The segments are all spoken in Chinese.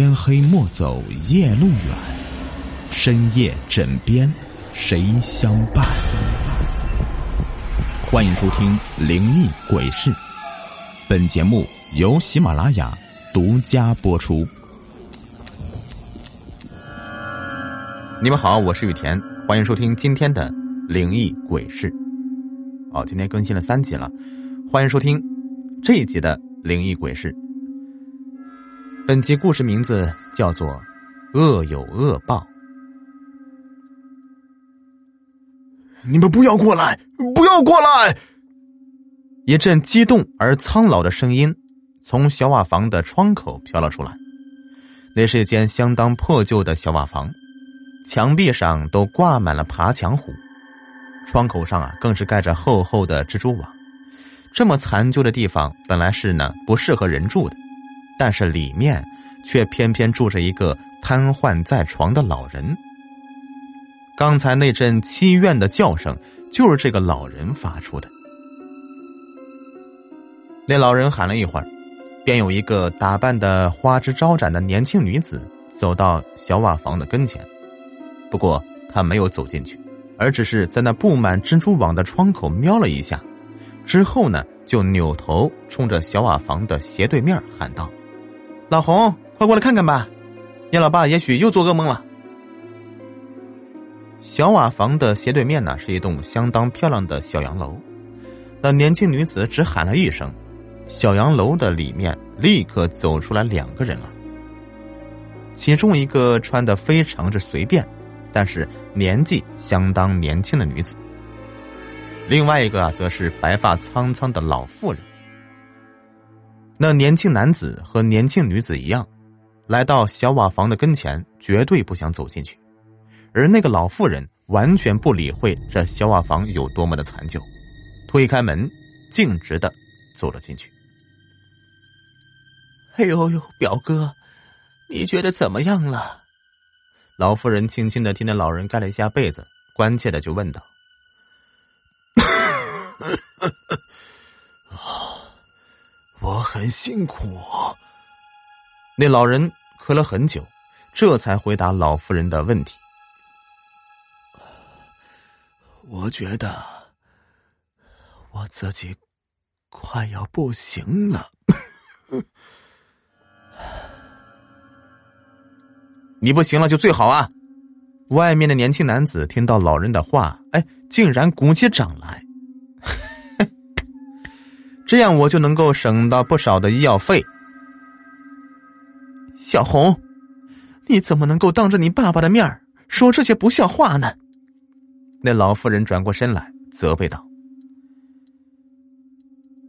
天黑莫走夜路远，深夜枕边谁相伴？欢迎收听《灵异鬼事》，本节目由喜马拉雅独家播出。你们好，我是雨田，欢迎收听今天的《灵异鬼事》。哦，今天更新了三集了，欢迎收听这一集的《灵异鬼事》。本集故事名字叫做《恶有恶报》。你们不要过来！不要过来！一阵激动而苍老的声音从小瓦房的窗口飘了出来。那是一间相当破旧的小瓦房，墙壁上都挂满了爬墙虎，窗口上啊更是盖着厚厚的蜘蛛网。这么残旧的地方，本来是呢不适合人住的。但是里面却偏偏住着一个瘫痪在床的老人。刚才那阵凄怨的叫声，就是这个老人发出的。那老人喊了一会儿，便有一个打扮的花枝招展的年轻女子走到小瓦房的跟前。不过她没有走进去，而只是在那布满蜘蛛网的窗口瞄了一下，之后呢，就扭头冲着小瓦房的斜对面喊道。老红，快过来看看吧，你老爸也许又做噩梦了。小瓦房的斜对面呢，是一栋相当漂亮的小洋楼。那年轻女子只喊了一声，小洋楼的里面立刻走出来两个人了。其中一个穿的非常之随便，但是年纪相当年轻的女子。另外一个，则是白发苍苍的老妇人。那年轻男子和年轻女子一样，来到小瓦房的跟前，绝对不想走进去。而那个老妇人完全不理会这小瓦房有多么的残旧，推开门，径直的走了进去。哎呦呦，表哥，你觉得怎么样了？老妇人轻轻的替那老人盖了一下被子，关切的就问道。我很辛苦。那老人咳了很久，这才回答老妇人的问题。我觉得我自己快要不行了。你不行了就最好啊！外面的年轻男子听到老人的话，哎，竟然鼓起掌来。这样我就能够省到不少的医药费。小红，你怎么能够当着你爸爸的面说这些不孝话呢？那老妇人转过身来责备道：“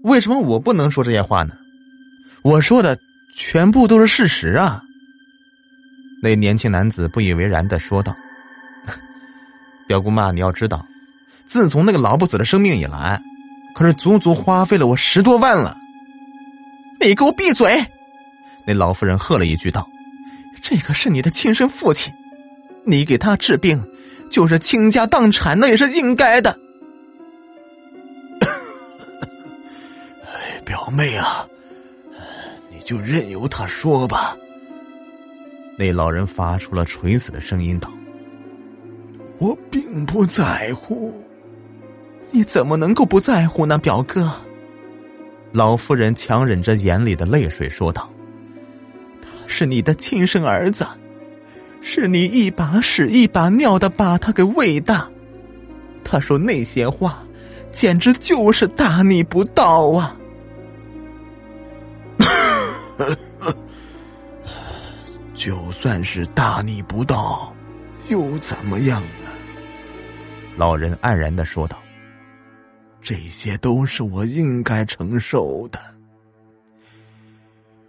为什么我不能说这些话呢？我说的全部都是事实啊！”那年轻男子不以为然的说道：“ 表姑妈，你要知道，自从那个老不死的生命以来。”可是足足花费了我十多万了！你给我闭嘴！那老妇人喝了一句道：“这可是你的亲生父亲，你给他治病，就是倾家荡产，那也是应该的。”哎，表妹啊，你就任由他说吧。那老人发出了垂死的声音道：“我并不在乎。”你怎么能够不在乎呢，表哥？老妇人强忍着眼里的泪水说道：“他是你的亲生儿子，是你一把屎一把尿的把他给喂大。他说那些话，简直就是大逆不道啊！就算是大逆不道，又怎么样呢？”老人黯然的说道。这些都是我应该承受的。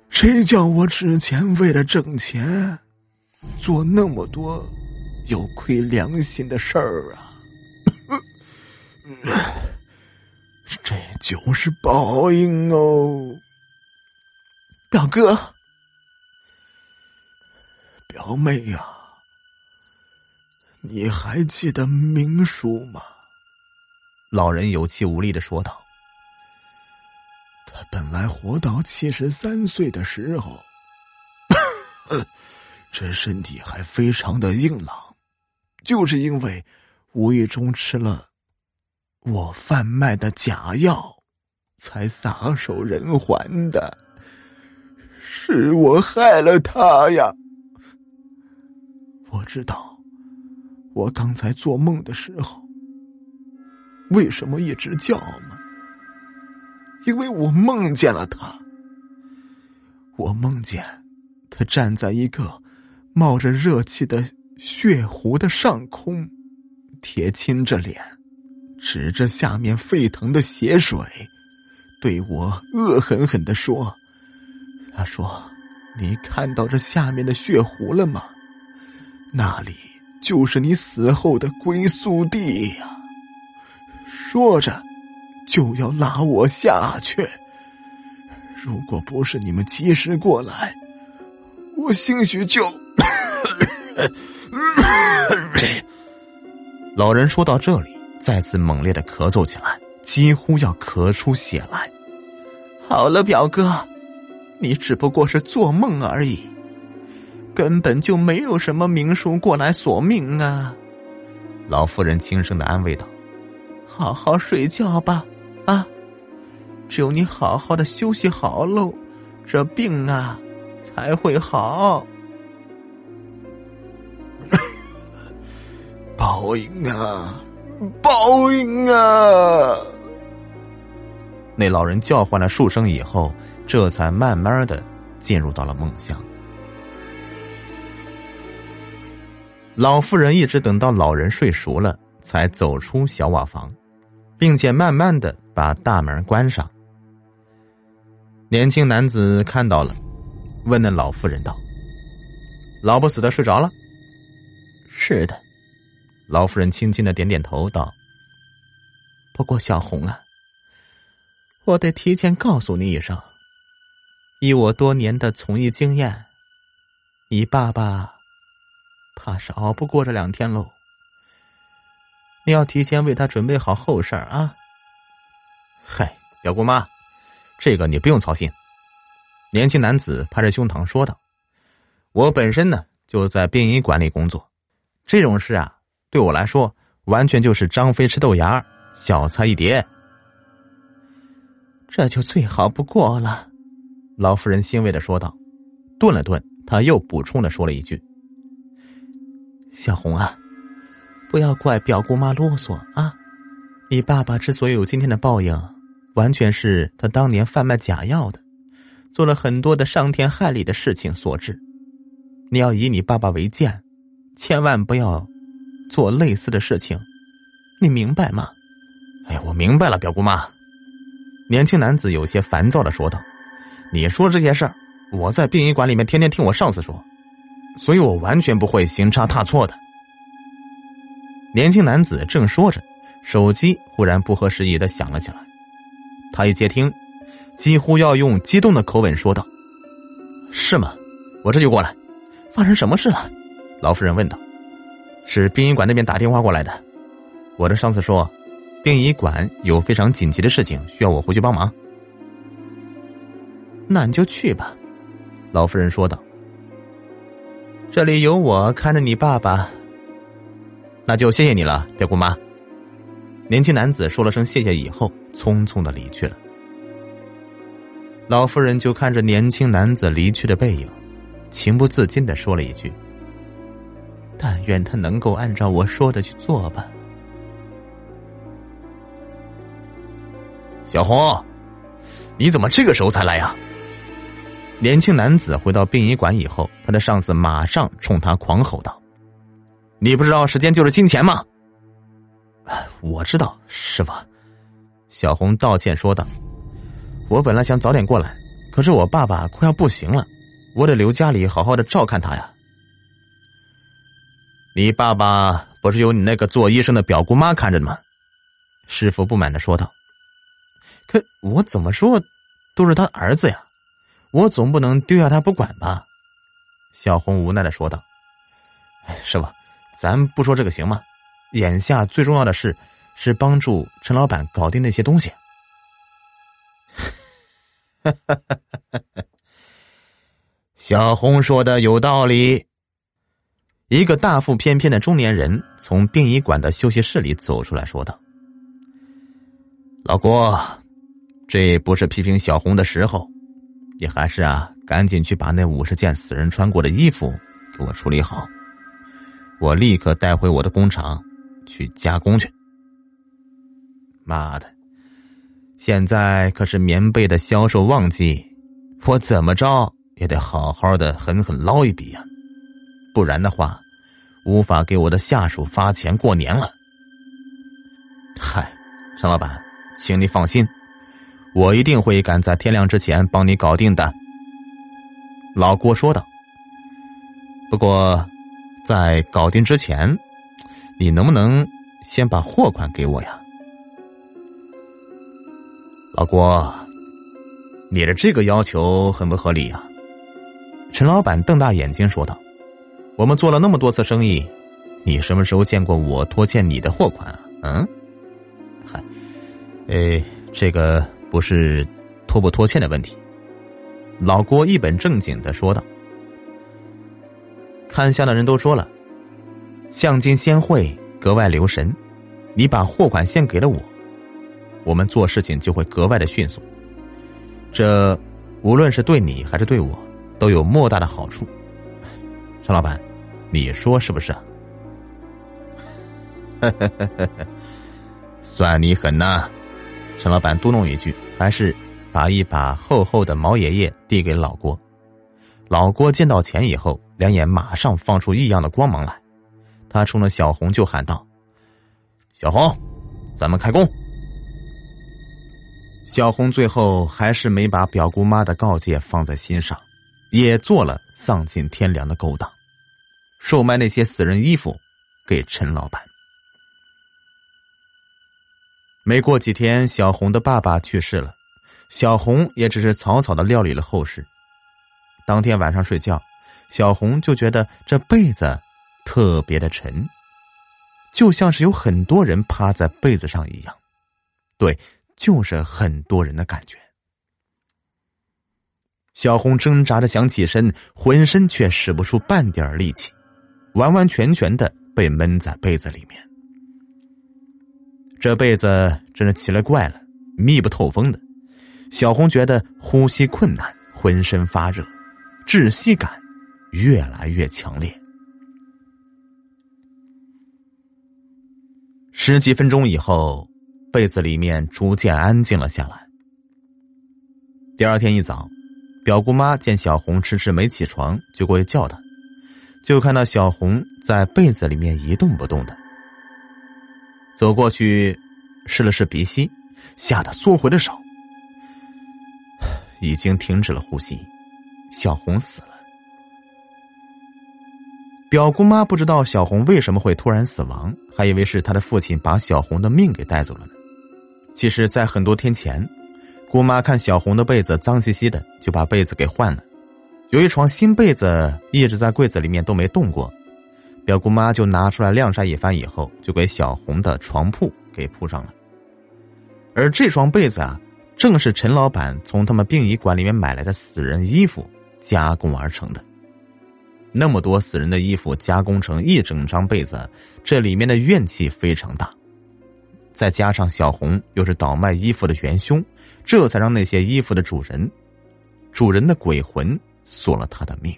谁叫我之前为了挣钱，做那么多有亏良心的事儿啊？这就是报应哦，表哥、表妹呀，你还记得明叔吗？老人有气无力的说道：“他本来活到七十三岁的时候，这身体还非常的硬朗，就是因为无意中吃了我贩卖的假药，才撒手人寰的。是我害了他呀！我知道，我刚才做梦的时候，为什么一直叫吗？因为我梦见了他。我梦见他站在一个冒着热气的血湖的上空，铁青着脸，指着下面沸腾的血水，对我恶狠狠的说：“他说，你看到这下面的血湖了吗？那里就是你死后的归宿地呀。”说着，就要拉我下去。如果不是你们及时过来，我兴许就 老人说到这里，再次猛烈的咳嗽起来，几乎要咳出血来。好了，表哥，你只不过是做梦而已，根本就没有什么明叔过来索命啊！老妇人轻声的安慰道：“好好睡觉吧，啊。”只有你好好的休息好喽，这病啊才会好。报应啊，报应啊！那老人叫唤了数声以后，这才慢慢的进入到了梦乡。老妇人一直等到老人睡熟了，才走出小瓦房，并且慢慢的把大门关上。年轻男子看到了，问那老妇人道：“老不死的睡着了？”“是的。”老妇人轻轻的点点头道：“不过小红啊，我得提前告诉你一声，以我多年的从医经验，你爸爸怕是熬不过这两天喽。你要提前为他准备好后事儿啊。”“嗨，表姑妈。”这个你不用操心，年轻男子拍着胸膛说道：“我本身呢就在殡仪馆里工作，这种事啊对我来说完全就是张飞吃豆芽，小菜一碟。这就最好不过了。”老妇人欣慰的说道，顿了顿，她又补充的说了一句：“小红啊，不要怪表姑妈啰嗦啊，你爸爸之所以有今天的报应。”完全是他当年贩卖假药的，做了很多的伤天害理的事情所致。你要以你爸爸为鉴，千万不要做类似的事情，你明白吗？哎，我明白了，表姑妈。年轻男子有些烦躁的说道：“你说这些事儿，我在殡仪馆里面天天听我上司说，所以我完全不会行差踏错的。”年轻男子正说着，手机忽然不合时宜的响了起来。他一接听，几乎要用激动的口吻说道：“是吗？我这就过来。发生什么事了？”老夫人问道。“是殡仪馆那边打电话过来的。我的上司说，殡仪馆有非常紧急的事情需要我回去帮忙。”“那你就去吧。”老夫人说道。“这里有我看着你爸爸。”那就谢谢你了，表姑妈。年轻男子说了声谢谢以后。匆匆的离去了，老妇人就看着年轻男子离去的背影，情不自禁的说了一句：“但愿他能够按照我说的去做吧。”小红，你怎么这个时候才来呀？年轻男子回到殡仪馆以后，他的上司马上冲他狂吼道：“你不知道时间就是金钱吗？”我知道，师傅。小红道歉说道：“我本来想早点过来，可是我爸爸快要不行了，我得留家里好好的照看他呀。”你爸爸不是有你那个做医生的表姑妈看着的吗？师傅不满的说道：“可我怎么说，都是他儿子呀，我总不能丢下他不管吧？”小红无奈的说道：“师傅，咱不说这个行吗？眼下最重要的事。”是帮助陈老板搞定那些东西。小红说的有道理。一个大腹翩翩的中年人从殡仪馆的休息室里走出来说道：“老郭，这不是批评小红的时候，你还是啊，赶紧去把那五十件死人穿过的衣服给我处理好，我立刻带回我的工厂去加工去。妈的，现在可是棉被的销售旺季，我怎么着也得好好的狠狠捞一笔呀，不然的话。”无法给我的下属发钱过年了。嗨，陈老板，请你放心，我一定会赶在天亮之前帮你搞定的。老郭说道。不过，在搞定之前，你能不能先把货款给我呀？老郭，你的这个要求很不合理呀。陈老板瞪大眼睛说道。我们做了那么多次生意，你什么时候见过我拖欠你的货款啊？嗯，嗨，哎，这个不是拖不拖欠的问题。老郭一本正经的说道：“看相的人都说了，相金先会格外留神。你把货款先给了我，我们做事情就会格外的迅速。这无论是对你还是对我，都有莫大的好处。”陈老板，你说是不是？算你狠呐！陈老板嘟哝一句，还是把一把厚厚的毛爷爷递给老郭。老郭见到钱以后，两眼马上放出异样的光芒来。他冲着小红就喊道：“小红，咱们开工！”小红最后还是没把表姑妈的告诫放在心上。也做了丧尽天良的勾当，售卖那些死人衣服给陈老板。没过几天，小红的爸爸去世了，小红也只是草草的料理了后事。当天晚上睡觉，小红就觉得这被子特别的沉，就像是有很多人趴在被子上一样。对，就是很多人的感觉。小红挣扎着想起身，浑身却使不出半点力气，完完全全的被闷在被子里面。这被子真是奇了怪了，密不透风的。小红觉得呼吸困难，浑身发热，窒息感越来越强烈。十几分钟以后，被子里面逐渐安静了下来。第二天一早。表姑妈见小红迟迟没起床，就过去叫她，就看到小红在被子里面一动不动的。走过去，试了试鼻息，吓得缩回了手，已经停止了呼吸，小红死了。表姑妈不知道小红为什么会突然死亡，还以为是她的父亲把小红的命给带走了呢。其实，在很多天前。姑妈看小红的被子脏兮兮的，就把被子给换了。有一床新被子一直在柜子里面都没动过，表姑妈就拿出来晾晒一番以后，就给小红的床铺给铺上了。而这床被子啊，正是陈老板从他们殡仪馆里面买来的死人衣服加工而成的。那么多死人的衣服加工成一整张被子，这里面的怨气非常大。再加上小红又是倒卖衣服的元凶，这才让那些衣服的主人，主人的鬼魂索了他的命。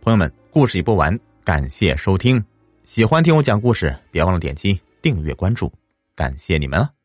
朋友们，故事已播完，感谢收听。喜欢听我讲故事，别忘了点击订阅关注，感谢你们了。